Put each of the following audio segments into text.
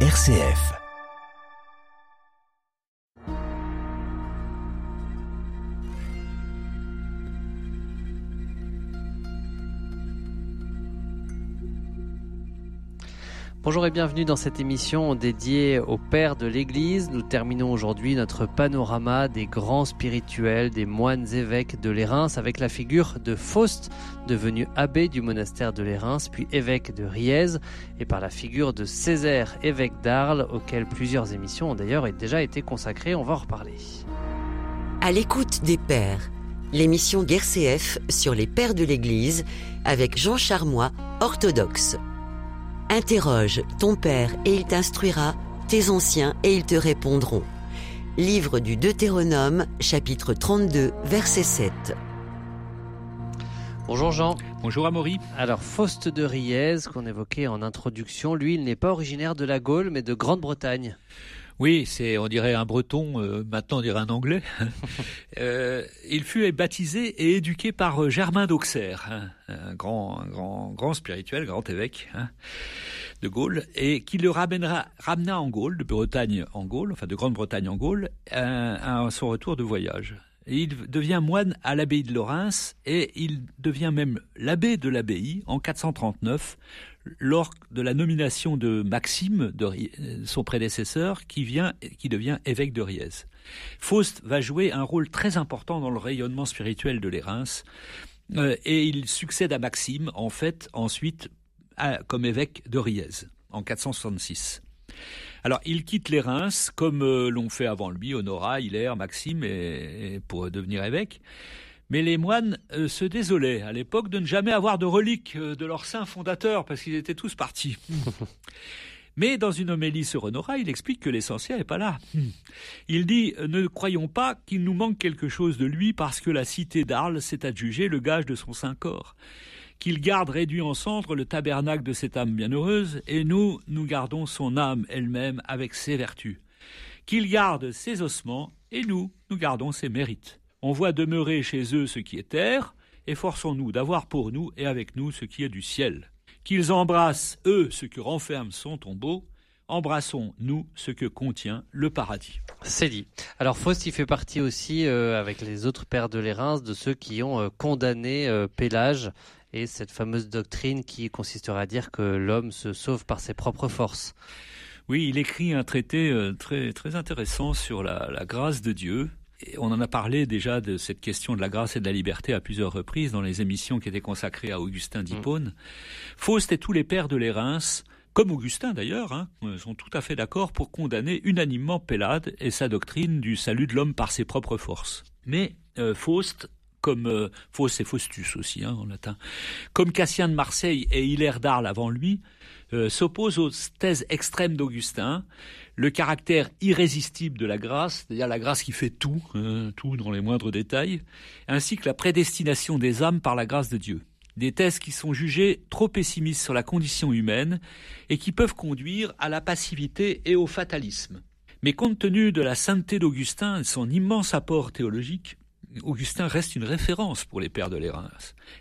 RCF. Bonjour et bienvenue dans cette émission dédiée au Père de l'Église. Nous terminons aujourd'hui notre panorama des grands spirituels, des moines évêques de l'Érins avec la figure de Faust, devenu abbé du monastère de l'Érins, puis évêque de Riez, et par la figure de Césaire, évêque d'Arles, auquel plusieurs émissions ont d'ailleurs déjà été consacrées. On va en reparler. À l'écoute des Pères, l'émission Guerre CF sur les Pères de l'Église avec Jean Charmois, orthodoxe. Interroge ton Père et il t'instruira, tes anciens et ils te répondront. Livre du Deutéronome, chapitre 32, verset 7. Bonjour Jean. Bonjour Amaury. Alors Faust de Riez, qu'on évoquait en introduction, lui, il n'est pas originaire de la Gaule, mais de Grande-Bretagne. Oui, c'est on dirait un breton, euh, maintenant on dirait un anglais. euh, il fut baptisé et éduqué par euh, Germain d'Auxerre, hein, un grand, un grand, grand spirituel, grand évêque hein, de Gaule, et qui le ramènera, ramena en Gaule, de Bretagne en Gaule, enfin de Grande-Bretagne en Gaule, à son retour de voyage. Il devient moine à l'abbaye de Laurens et il devient même l'abbé de l'abbaye en 439 lors de la nomination de Maxime, de son prédécesseur, qui, vient, qui devient évêque de Riez. Faust va jouer un rôle très important dans le rayonnement spirituel de l'Érins, euh, et il succède à Maxime, en fait, ensuite, comme évêque de Riez, en 466. Alors, il quitte les Reims, comme euh, l'ont fait avant lui Honora, Hilaire, Maxime, pour devenir évêque. Mais les moines euh, se désolaient à l'époque de ne jamais avoir de reliques euh, de leur saint fondateur, parce qu'ils étaient tous partis. Mais dans une homélie sur Honora, il explique que l'essentiel n'est pas là. Il dit Ne croyons pas qu'il nous manque quelque chose de lui parce que la cité d'Arles s'est adjugée le gage de son saint corps. Qu'il garde réduit en cendres le tabernacle de cette âme bienheureuse, et nous, nous gardons son âme elle-même avec ses vertus. Qu'il garde ses ossements, et nous, nous gardons ses mérites. On voit demeurer chez eux ce qui est terre, et forçons-nous d'avoir pour nous et avec nous ce qui est du ciel. Qu'ils embrassent, eux, ce que renferme son tombeau, embrassons, nous, ce que contient le paradis. C'est dit. Alors Faust, il fait partie aussi, euh, avec les autres pères de l'Érins, de ceux qui ont euh, condamné euh, Pélage et cette fameuse doctrine qui consisterait à dire que l'homme se sauve par ses propres forces. Oui, il écrit un traité euh, très, très intéressant sur la, la grâce de Dieu, et on en a parlé déjà de cette question de la grâce et de la liberté à plusieurs reprises dans les émissions qui étaient consacrées à Augustin d'Hippone. Mmh. Faust et tous les pères de l'Érins, comme Augustin d'ailleurs, hein, sont tout à fait d'accord pour condamner unanimement Pélade et sa doctrine du salut de l'homme par ses propres forces. Mais euh, Faust comme euh, Faustus aussi hein, en latin, comme Cassien de Marseille et Hilaire d'Arles avant lui, euh, s'oppose aux thèses extrêmes d'Augustin, le caractère irrésistible de la grâce, c'est-à-dire la grâce qui fait tout, hein, tout dans les moindres détails, ainsi que la prédestination des âmes par la grâce de Dieu. Des thèses qui sont jugées trop pessimistes sur la condition humaine et qui peuvent conduire à la passivité et au fatalisme. Mais compte tenu de la sainteté d'Augustin et son immense apport théologique, Augustin reste une référence pour les pères de l'Érins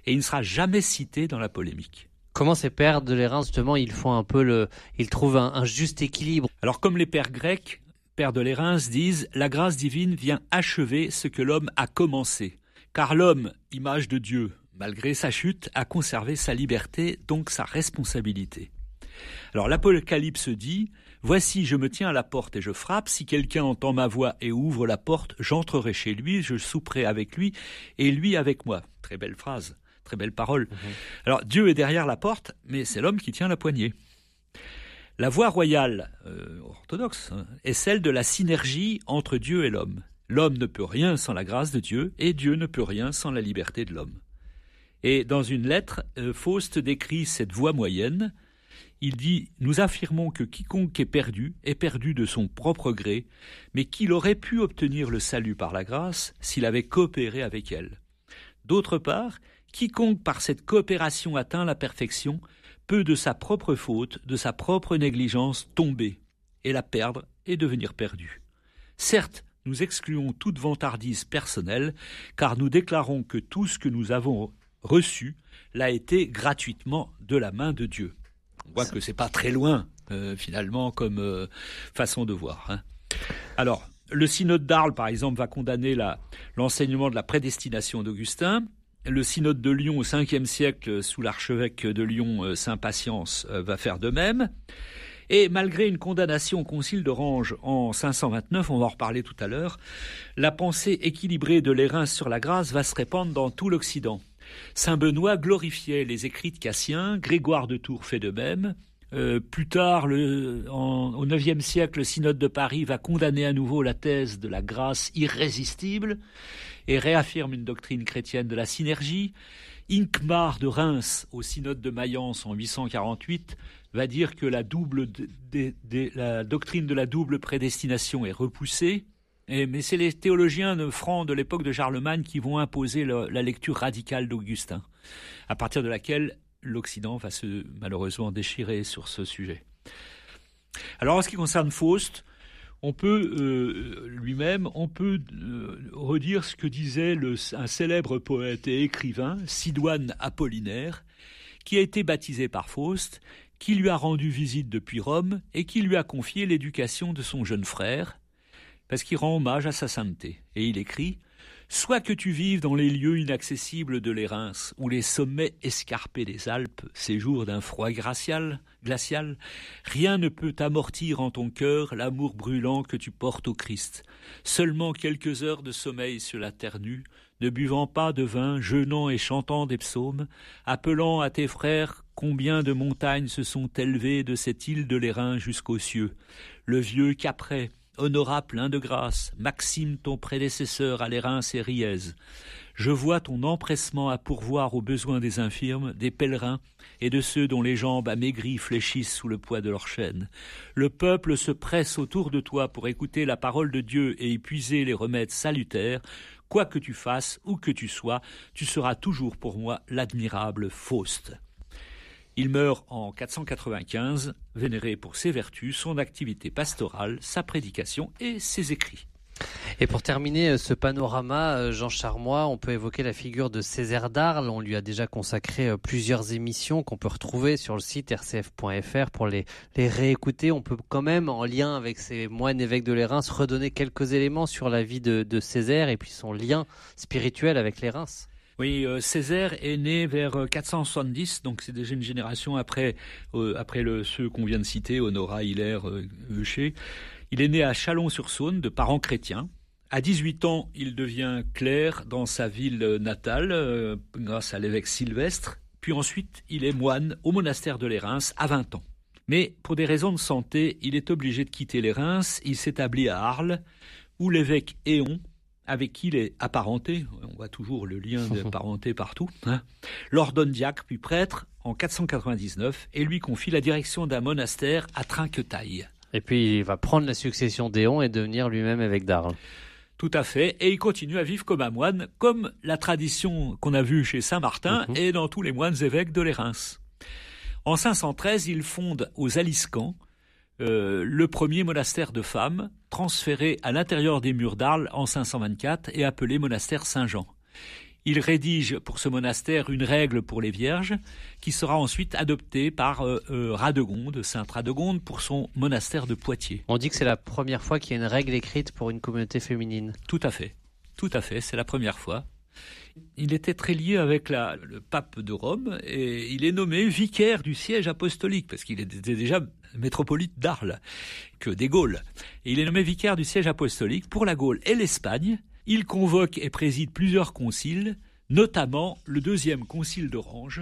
et il ne sera jamais cité dans la polémique. Comment ces pères de l'Érins, justement, ils font un peu le, ils trouvent un, un juste équilibre? Alors, comme les pères grecs, pères de l'Érins disent, la grâce divine vient achever ce que l'homme a commencé. Car l'homme, image de Dieu, malgré sa chute, a conservé sa liberté, donc sa responsabilité. Alors l'Apocalypse dit Voici, je me tiens à la porte et je frappe. Si quelqu'un entend ma voix et ouvre la porte, j'entrerai chez lui, je souperai avec lui et lui avec moi. Très belle phrase, très belle parole. Mmh. Alors Dieu est derrière la porte, mais c'est l'homme qui tient la poignée. La voie royale euh, orthodoxe hein, est celle de la synergie entre Dieu et l'homme. L'homme ne peut rien sans la grâce de Dieu et Dieu ne peut rien sans la liberté de l'homme. Et dans une lettre, euh, Faust décrit cette voie moyenne il dit Nous affirmons que quiconque est perdu est perdu de son propre gré, mais qu'il aurait pu obtenir le salut par la grâce s'il avait coopéré avec elle. D'autre part, quiconque par cette coopération atteint la perfection peut de sa propre faute, de sa propre négligence tomber, et la perdre et devenir perdu. Certes, nous excluons toute vantardise personnelle, car nous déclarons que tout ce que nous avons reçu l'a été gratuitement de la main de Dieu. On voit que c'est pas très loin finalement comme façon de voir. Hein. Alors, le synode d'Arles, par exemple, va condamner l'enseignement de la prédestination d'Augustin. Le synode de Lyon au 5e siècle, sous l'archevêque de Lyon, euh, Saint Patience, euh, va faire de même. Et malgré une condamnation au concile de Range en 529, on va en reparler tout à l'heure, la pensée équilibrée de l'Érins sur la grâce va se répandre dans tout l'Occident. Saint Benoît glorifiait les écrits de Cassien, Grégoire de Tours fait de même, euh, plus tard, au IXe siècle, le synode de Paris va condamner à nouveau la thèse de la grâce irrésistible et réaffirme une doctrine chrétienne de la synergie. Inkmar de Reims, au synode de Mayence en 848, va dire que la doctrine de la double prédestination est repoussée. Mais c'est les théologiens francs de l'époque de Charlemagne qui vont imposer la lecture radicale d'Augustin, à partir de laquelle l'Occident va se malheureusement déchirer sur ce sujet. Alors en ce qui concerne Faust, on peut euh, lui-même, on peut euh, redire ce que disait un célèbre poète et écrivain, Sidoine Apollinaire, qui a été baptisé par Faust, qui lui a rendu visite depuis Rome et qui lui a confié l'éducation de son jeune frère, parce qu'il rend hommage à sa sainteté. Et il écrit Soit que tu vives dans les lieux inaccessibles de l'Érins, ou les sommets escarpés des Alpes, séjour d'un froid glacial, rien ne peut amortir en ton cœur l'amour brûlant que tu portes au Christ. Seulement quelques heures de sommeil sur la terre nue, ne buvant pas de vin, jeûnant et chantant des psaumes, appelant à tes frères combien de montagnes se sont élevées de cette île de l'Airain jusqu'aux cieux. Le vieux Capret, Honora plein de grâce, Maxime ton prédécesseur à l'airain et Riez. Je vois ton empressement à pourvoir aux besoins des infirmes, des pèlerins et de ceux dont les jambes amaigries fléchissent sous le poids de leurs chaînes. Le peuple se presse autour de toi pour écouter la parole de Dieu et y puiser les remèdes salutaires. Quoi que tu fasses, où que tu sois, tu seras toujours pour moi l'admirable Faust. Il meurt en 495, vénéré pour ses vertus, son activité pastorale, sa prédication et ses écrits. Et pour terminer euh, ce panorama, euh, Jean Charmois, on peut évoquer la figure de Césaire d'Arles. On lui a déjà consacré euh, plusieurs émissions qu'on peut retrouver sur le site rcf.fr pour les, réécouter. On peut quand même, en lien avec ces moines évêques de l'Érins, redonner quelques éléments sur la vie de, de Césaire et puis son lien spirituel avec les Reims. Oui, euh, Césaire est né vers 470, euh, donc c'est déjà une génération après, euh, ceux qu'on vient de citer, Honora, Hilaire, Eucher. Il est né à Chalon-sur-Saône, de parents chrétiens. À 18 ans, il devient clerc dans sa ville natale, grâce à l'évêque Sylvestre. Puis ensuite, il est moine au monastère de les Reims à 20 ans. Mais pour des raisons de santé, il est obligé de quitter les. Il s'établit à Arles, où l'évêque Éon avec qui il est apparenté, on voit toujours le lien de parenté partout, hein, l'ordonne diacre puis prêtre en 499 et lui confie la direction d'un monastère à Trinquetaille. Et puis il va prendre la succession d'Éon et devenir lui-même évêque d'Arles. Tout à fait, et il continue à vivre comme un moine, comme la tradition qu'on a vue chez Saint Martin mhm. et dans tous les moines évêques de l'Érins. En 513, il fonde aux Aliscans euh, le premier monastère de femmes, transféré à l'intérieur des murs d'Arles en 524 et appelé monastère Saint-Jean. Il rédige pour ce monastère une règle pour les vierges, qui sera ensuite adoptée par euh, euh, Radegonde, Sainte Radegonde, pour son monastère de Poitiers. On dit que c'est la première fois qu'il y a une règle écrite pour une communauté féminine. Tout à fait, tout à fait, c'est la première fois. Il était très lié avec le pape de Rome et il est nommé vicaire du siège apostolique parce qu'il était déjà métropolite d'Arles que des Gaules. Il est nommé vicaire du siège apostolique pour la Gaule et l'Espagne. Il convoque et préside plusieurs conciles, notamment le deuxième concile d'Orange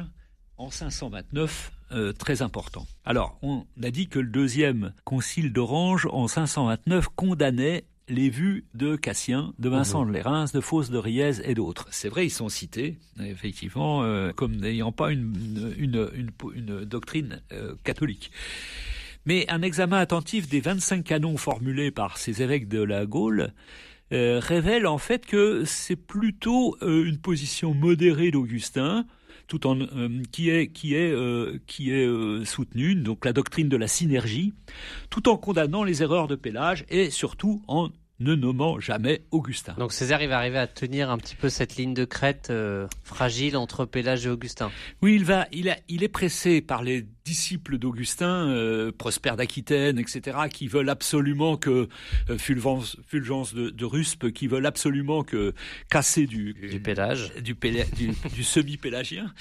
en 529, euh, très important. Alors, on a dit que le deuxième concile d'Orange en 529 condamnait les vues de Cassien, de Vincent mhm. de Lérins, de Fausse de Riez et d'autres. C'est vrai, ils sont cités, effectivement, euh, comme n'ayant pas une, doctrine euh, catholique. Mais un examen attentif des 25 canons formulés par ces évêques de la Gaule euh, révèle en fait que c'est plutôt une position modérée d'Augustin, tout en qui est qui est qui est soutenue donc la doctrine de la synergie tout en condamnant les erreurs de Pélage et surtout en ne nommant jamais Augustin. Donc Césaire, il va arriver à tenir un petit peu cette ligne de crête euh, fragile entre Pélage et Augustin. Oui, il va, il, a, il est pressé par les disciples d'Augustin, euh, Prosper d'Aquitaine, etc., qui veulent absolument que euh, Fulgence, Fulgence de, de, Ruspe, qui veulent absolument que casser du du pélage, du, du, semi-pélagien,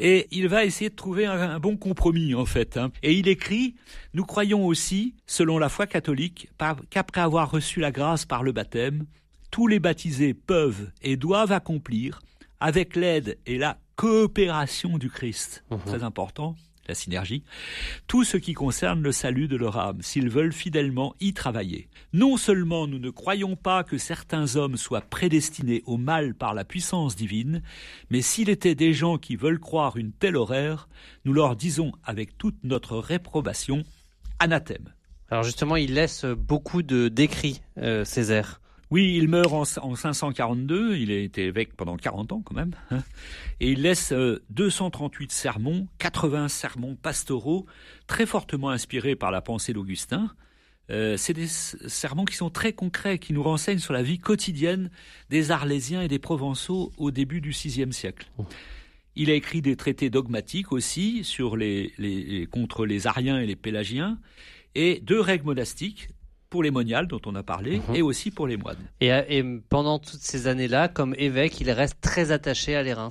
et il va essayer de trouver un, un bon compromis en fait. Hein. Et il écrit nous croyons aussi, selon la foi catholique, qu'après avoir reçu la grâce par le baptême, tous les baptisés peuvent et doivent accomplir, avec l'aide et la coopération du Christ, mmh. très important, la synergie, tout ce qui concerne le salut de leur âme, s'ils veulent fidèlement y travailler. Non seulement nous ne croyons pas que certains hommes soient prédestinés au mal par la puissance divine, mais s'il était des gens qui veulent croire une telle horreur, nous leur disons avec toute notre réprobation, anathème. Alors justement, il laisse beaucoup de d'écrits, euh, Césaire. Oui, il meurt en, 542, il a été évêque pendant 40 ans quand même, hein. et il laisse 238 euh, sermons, 80 sermons pastoraux, très fortement inspirés par la pensée d'Augustin. Euh, c'est des sermons qui sont très concrets, qui nous renseignent sur la vie quotidienne des Arlésiens et des Provençaux au début du VIe siècle. Oh. Il a écrit des traités dogmatiques aussi sur les, contre les Ariens et les Pélagiens, et deux règles monastiques, pour les moniales dont on a parlé mhm. et aussi pour les moines. Et, pendant toutes ces années-là, comme évêque, il reste très attaché à l'Érins.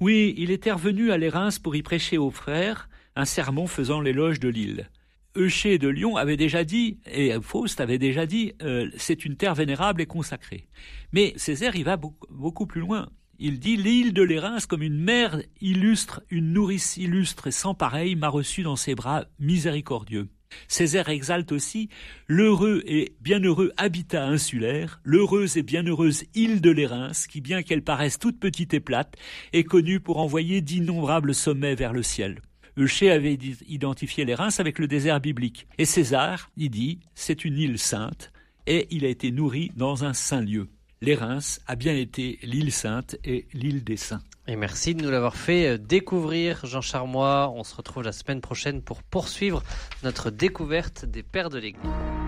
Oui, il était revenu à l'Érins pour y prêcher aux frères un sermon faisant l'éloge de l'île. Eucher de Lyon avait déjà dit, et Faust avait déjà dit, euh, c'est une terre vénérable et consacrée. Mais Césaire y va beaucoup, plus loin. Il dit l'île de l'Érins comme une mère illustre, une nourrice illustre et sans pareil m'a reçu dans ses bras miséricordieux. Césaire exalte aussi l'heureux et bienheureux habitat insulaire, l'heureuse et bienheureuse île de l'Érins, qui, bien qu'elle paraisse toute petite et plate, est connue pour envoyer d'innombrables sommets vers le ciel. Eucher avait identifié l'Érins avec le désert biblique. Et César y dit, c'est une île sainte, et il a été nourri dans un saint lieu. L'Érins a bien été l'île sainte et l'île des saints. Et merci de nous l'avoir fait euh, découvrir, Jean Charmois. On se retrouve la semaine prochaine pour poursuivre notre découverte des pères de l'Église.